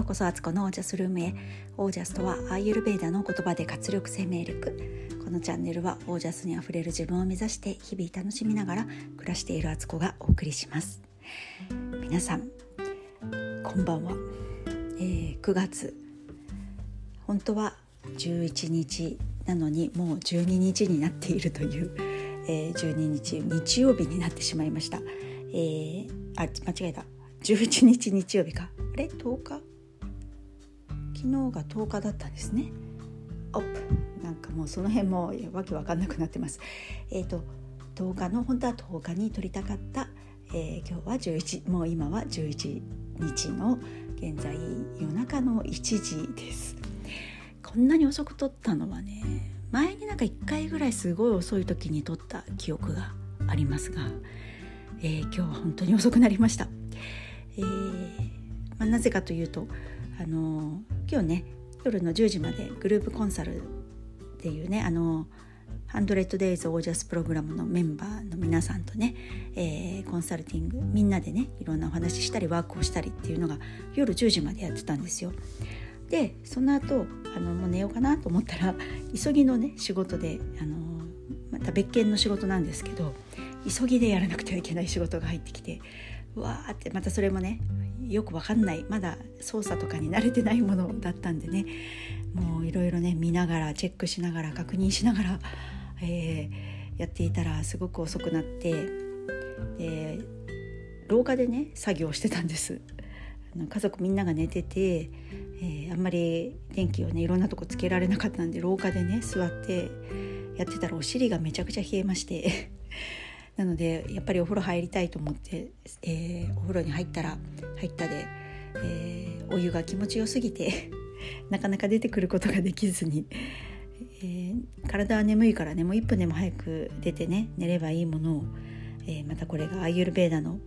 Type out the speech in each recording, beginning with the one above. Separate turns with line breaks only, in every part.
ようこそアツコのオージャスルームへオージャスとはアーユルベーダの言葉で活力生命力。このチャンネルはオージャスにあふれる自分を目指して日々楽しみながら暮らしているアツコがお送りします。皆さんこんばんは、えー、9月本当は11日なのにもう12日になっているという、えー、12日日曜日になってしまいました、えー、あ間違えた。11日日曜日か。あれ？10日？昨日が10日だったんですね。オップなんかもうその辺もわけわかんなくなってます。えっ、ー、と10日の本当は10日に撮りたかった、えー、今日は11もう今は11日の現在夜中の1時です。こんなに遅く撮ったのはね前になんか1回ぐらいすごい遅い時に撮った記憶がありますが、えー、今日は本当に遅くなりました。えー、まあ、なぜかというと、あの今日ね夜の10時までグループコンサルっていうねあの 100days オージャスプログラムのメンバーの皆さんとね、えー、コンサルティングみんなでねいろんなお話ししたりワークをしたりっていうのが夜10時までやってたんですよ。でその後あのもう寝ようかなと思ったら急ぎのね仕事であのまた別件の仕事なんですけど急ぎでやらなくてはいけない仕事が入ってきてうわーってまたそれもねよくわかんない。まだ操作とかに慣れてないものだったんでね。もういろいろね見ながらチェックしながら確認しながら、えー、やっていたらすごく遅くなってで廊下でね作業してたんです。家族みんなが寝てて、えー、あんまり電気をねいろんなとこつけられなかったんで廊下でね座ってやってたらお尻がめちゃくちゃ冷えまして。なのでやっぱりお風呂入りたいと思って、えー、お風呂に入ったら入ったで、えー、お湯が気持ちよすぎて なかなか出てくることができずに、えー、体は眠いからねもう1分でも早く出てね寝ればいいものを、えまたこれがアイユルベーダの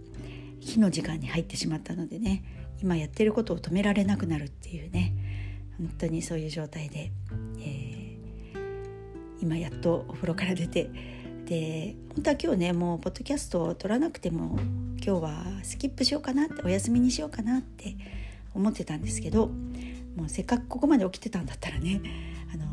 火の時間に入ってしまったのでね今やってることを止められなくなるっていうね本当にそういう状態で、え今やっとお風呂から出てで本当は今日ねもうポッドキャストを撮らなくても今日はスキップしようかなってお休みにしようかなって思ってたんですけどもうせっかくここまで起きてたんだったらねあの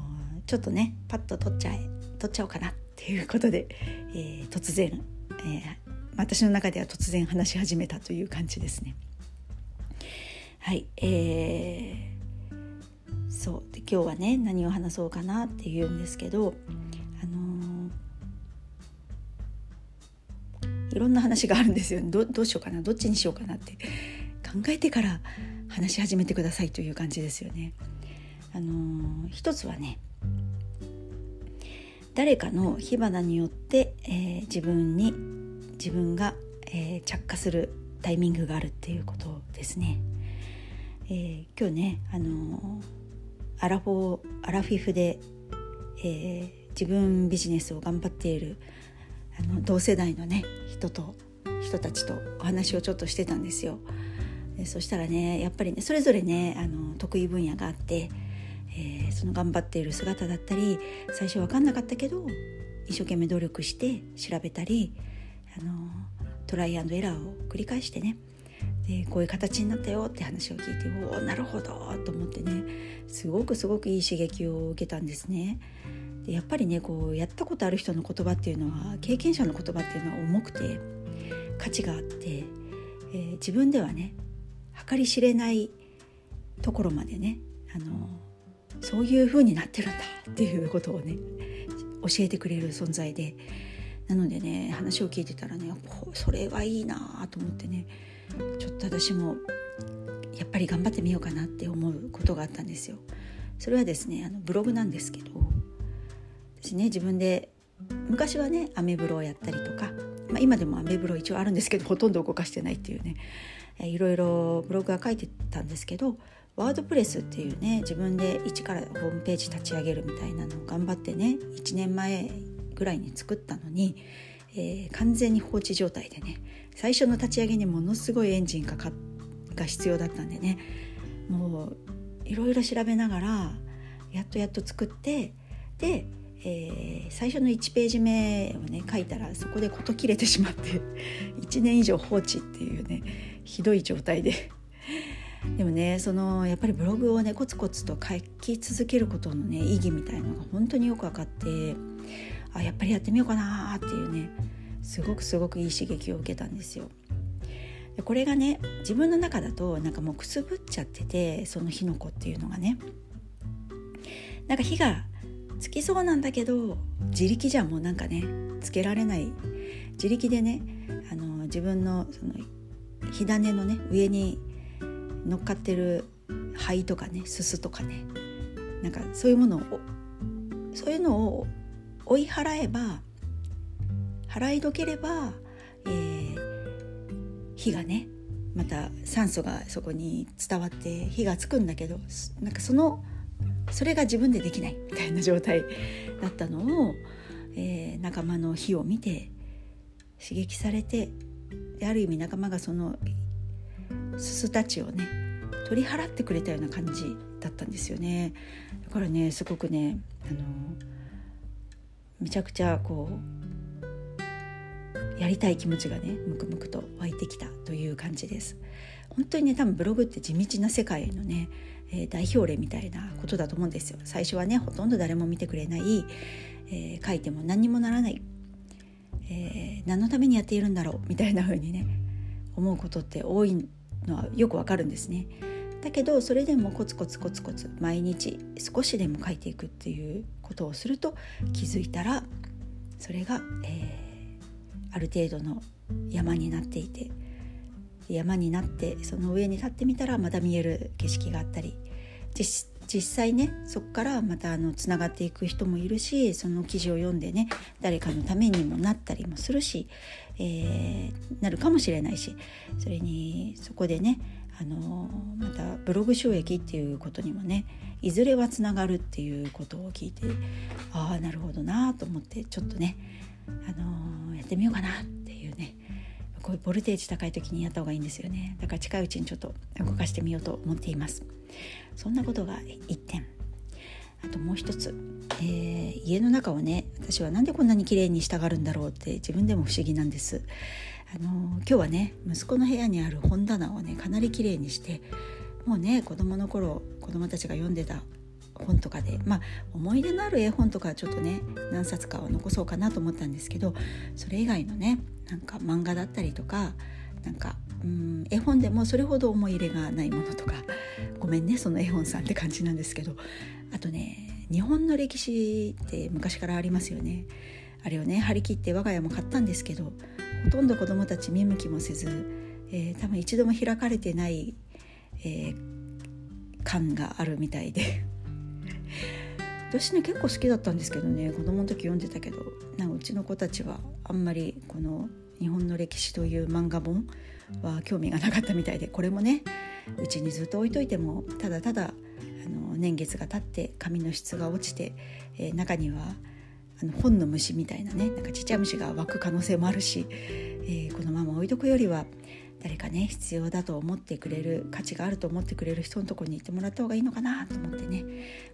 ちょっとねパッと撮っちゃえ撮っちゃおうかなっていうことで、えー、突然、えー、私の中では突然話し始めたという感じですね。はいえー、そうで今日はね何を話そうかなっていうんですけどいろんな話があるんですよどどうしようかなどっちにしようかなって考えてから話し始めてくださいという感じですよね。あのー、一つはね誰かの火花によって、えー、自分に自分が、えー、着火するタイミングがあるっていうことですね。え今日ね、あのアラフォーアラフィフで、え自分ビジネスを頑張っているあの同世代のね人と人たちとお話をちょっとしてたんですよ。でそしたらねやっぱりねそれぞれねあの得意分野があって、えー、その頑張っている姿だったり最初分かんなかったけど一生懸命努力して調べたりあのトライアンドエラーを繰り返してねでこういう形になったよって話を聞いておおなるほどと思ってねすごくすごくいい刺激を受けたんですね。でやっぱりねこうやったことある人の言葉っていうのは経験者の言葉っていうのは重くて価値があって、えー、自分ではね計り知れないところまでねあのそういう風になってるんだっていうことをね教えてくれる存在でなのでね話を聞いてたらねそれはいいなと思ってねちょっと私もやっぱり頑張ってみようかなって思うことがあったんですよ。それはですねあのブログなんですけど私ね自分で昔はねアメブロをやったりとか、まあ、今でもアメブロ一応あるんですけどほとんど動かしてないっていうね、えいろいろブログは書いてたんですけどワードプレスっていうね自分で一からホームページ立ち上げるみたいなのを頑張ってね1年前ぐらいに作ったのに、えー、完全に放置状態でね最初の立ち上げにものすごいエンジンかかが必要だったんでねもういろいろ調べながらやっとやっと作ってでえー、最初の1ページ目をね書いたらそこで事切れてしまって 1年以上放置っていうねひどい状態で でもねそのやっぱりブログをねコツコツと書き続けることのね意義みたいのが本当によく分かってあやっぱりやってみようかなっていうねすごくすごくいい刺激を受けたんですよ。でこれがね自分の中だとなんかもうくすぶっちゃっててその火の粉っていうのがねなんか火がつきそうなんだけど自力じゃもうなんかねつけられない。自力でねあの自分のその火種のね上に乗っかってる灰とかねすすとかねなんかそういうものをそういうのを追い払えば払いどければ、えー、火がねまた酸素がそこに伝わって火がつくんだけどなんかそのそれが自分でできないみたいな状態だったのを、えー、仲間の火を見て刺激されてである意味仲間がそのすすたちをね取り払ってくれたような感じだったんですよね。だからねすごくねあのめちゃくちゃこうやりたい気持ちがねムクムクと湧いてきたという感じです。本当にね多分ブログって地道な世界のね、え、代表例みたいなことだと思うんですよ最初はねほとんど誰も見てくれない、えー、書いても何にもならない、えー、何のためにやっているんだろうみたいな風にね思うことって多いのはよくわかるんですね。だけどそれでもコツコツコツコツ毎日少しでも書いていくっていうことをすると気づいたらそれが、えー、ある程度の山になっていて山になってその上に立ってみたらまた見える景色があったり実際ねそこからまたあのつながっていく人もいるしその記事を読んでね誰かのためにもなったりもするし、えー、なるかもしれないしそれにそこでねあのまたブログ収益っていうことにもねいずれはつながるっていうことを聞いてああなるほどなと思ってちょっとね、あのやってみようかなっていうねこういうボルテージ高い時にやった方がいいんですよね。だから近いうちにちょっと動かしてみようと思っています。そんなことが1点。あともう一つ、えー、家の中をね私は何でこんなに綺麗にしたがるんだろうって自分でも不思議なんです。あの今日はね息子の部屋にある本棚をねかなり綺麗にしてもうね子供の頃子供たちが読んでた本とかでまあ思い出のある絵本とかちょっとね何冊かは残そうかなと思ったんですけどそれ以外のねなんか漫画だったりとかなんかうん絵本でもそれほど思い入れがないものとかごめんねその絵本さんって感じなんですけどあとね日本の歴史って昔からありますよね。あれをね張り切って我が家も買ったんですけどほとんど子どもたち見向きもせず、えー、多分一度も開かれてない、えー、感があるみたいで。私ね結構好きだったんですけどね子供の時読んでたけどなんかうちの子たちはあんまりこの日本の歴史という漫画本は興味がなかったみたいでこれもねうちにずっと置いといてもただただあの年月が経って紙の質が落ちて、えー、中にはあの本の虫みたいなねなんかちっちゃい虫が湧く可能性もあるし、えー、このまま置いとくよりは誰かね必要だと思ってくれる価値があると思ってくれる人のとこに行ってもらった方がいいのかなと思ってね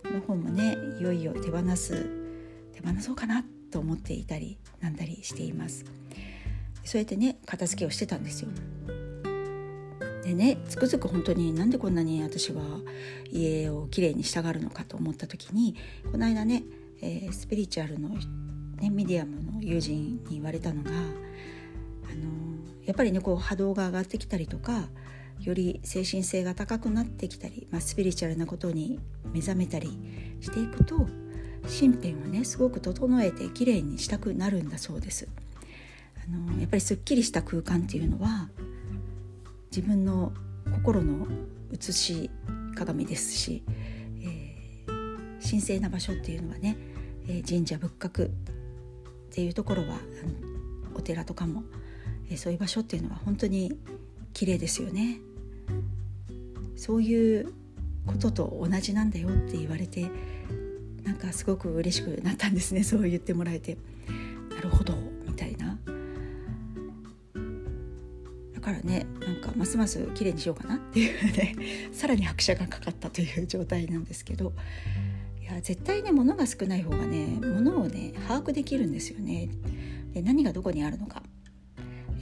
この本もねいよいよ手放す手放そうかなってと思っていたりなんだりしています。そうやってね片付けをしてたんですよ。でねつくづく本当になんでこんなに私は家をきれいにしたがるのかと思った時にこの間ね、えー、スピリチュアルの、ね、ミディアムの友人に言われたのがあのやっぱりねこう波動が上がってきたりとかより精神性が高くなってきたり、まあ、スピリチュアルなことに目覚めたりしていくと身辺をねすごく整えてきれいにしたくなるんだそうです。あのやっぱりすっきりした空間っていうのは自分の心の写し鏡ですし、えー、神聖な場所っていうのはね、えー、神社仏閣っていうところはお寺とかも、えー、そういう場所っていうのは本当に綺麗ですよね。そういうことと同じなんだよって言われてなんかすごく嬉しくなったんですね。そう言ってもらえて。なるほど。みたいな。だからねなんかますます綺麗にしようかな。っていうね。さらに拍車がかかったという状態なんですけど。いや絶対ね物が少ない方がね物をね把握できるんですよね。で何がどこにあるのか、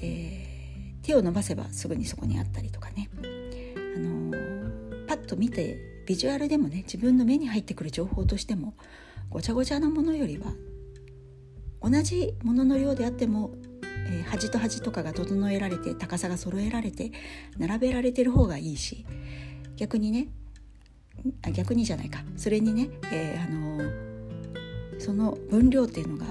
えー、手を伸ばせばすぐにそこにあったりとかね。あのパッと見てビジュアルでもね自分の目に入ってくる情報としてもごちゃごちゃなものよりは同じものの量であっても、えー、端と端とかが整えられて高さが揃えられて並べられてる方がいいし逆にねあ逆にじゃないか。それにね、えー、あのー、その分量っていうのが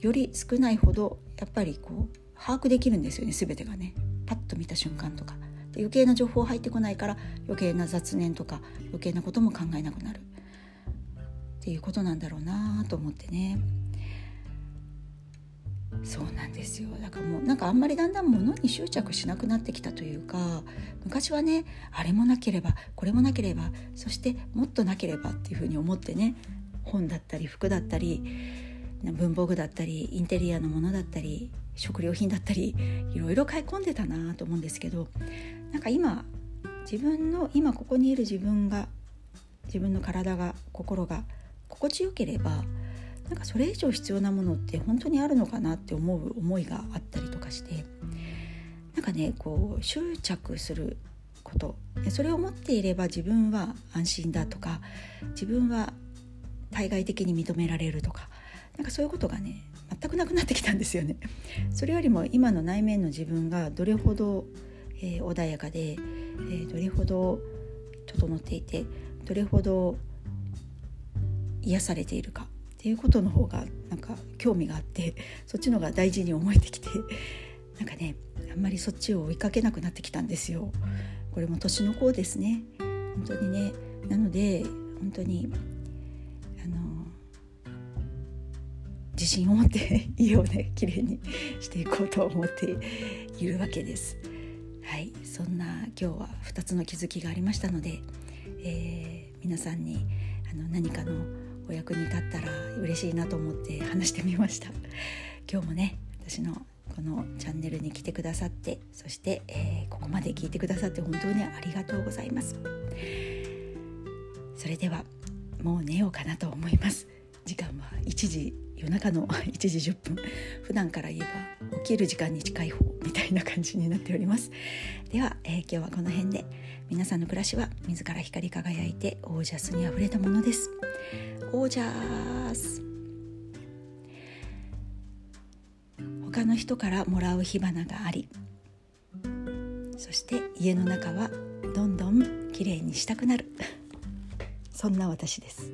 より少ないほどやっぱりこう把握できるんですよね全てがね。パッと見た瞬間とか。で余計な情報入ってこないから余計な雑念とか余計なことも考えなくなる。っていうことなんだろうなと思ってね。そうなんですよ。だからもうなんかあんまりだんだん物に執着しなくなってきたというか昔はねあれもなければこれもなければそしてもっとなければっていうふうに思ってね本だったり服だったり文房具だったりインテリアのものだったり食料品だったりいろいろ買い込んでたなと思うんですけどなんか今自分の今ここにいる自分が自分の体が心が心地よければなんかそれ以上必要なものって本当にあるのかなって思う思いがあったりとかしてなんかねこう執着することそれを持っていれば自分は安心だとか自分は対外的に認められるとかなんかそういうことがね全くなくなってきたんですよね。それよりも今の内面の自分がどれほど、えー、穏やかで、えー、どれほど整っていてどれほど癒されているかっていうことの方がなんか興味があってそっちの方が大事に思えてきてなんかねあんまりそっちを追いかけなくなってきたんですよ。これも年の子ですね本当にねなので本当にあの自信を持って 家をね綺麗にしていこうと思っているわけです。はい、そんな今日は2つの気づきがありましたので、えー、皆さんにあの何かのお役に立ったら嬉しいなと思って話してみました。今日もね私のこのチャンネルに来てくださってそして、えー、ここまで聞いてくださって本当にありがとうございます。それではもう寝ようかなと思います。時間は1時夜中の 1時10分普段から言えば起きる時間に近い方みたいな感じになっております。では、えー、今日はこの辺で皆さんの暮らしは自ら光り輝いてオージャスにあふれたものです。オージャス他の人からもらう火花がありそして家の中はどんどん綺麗にしたくなる。そんな私です。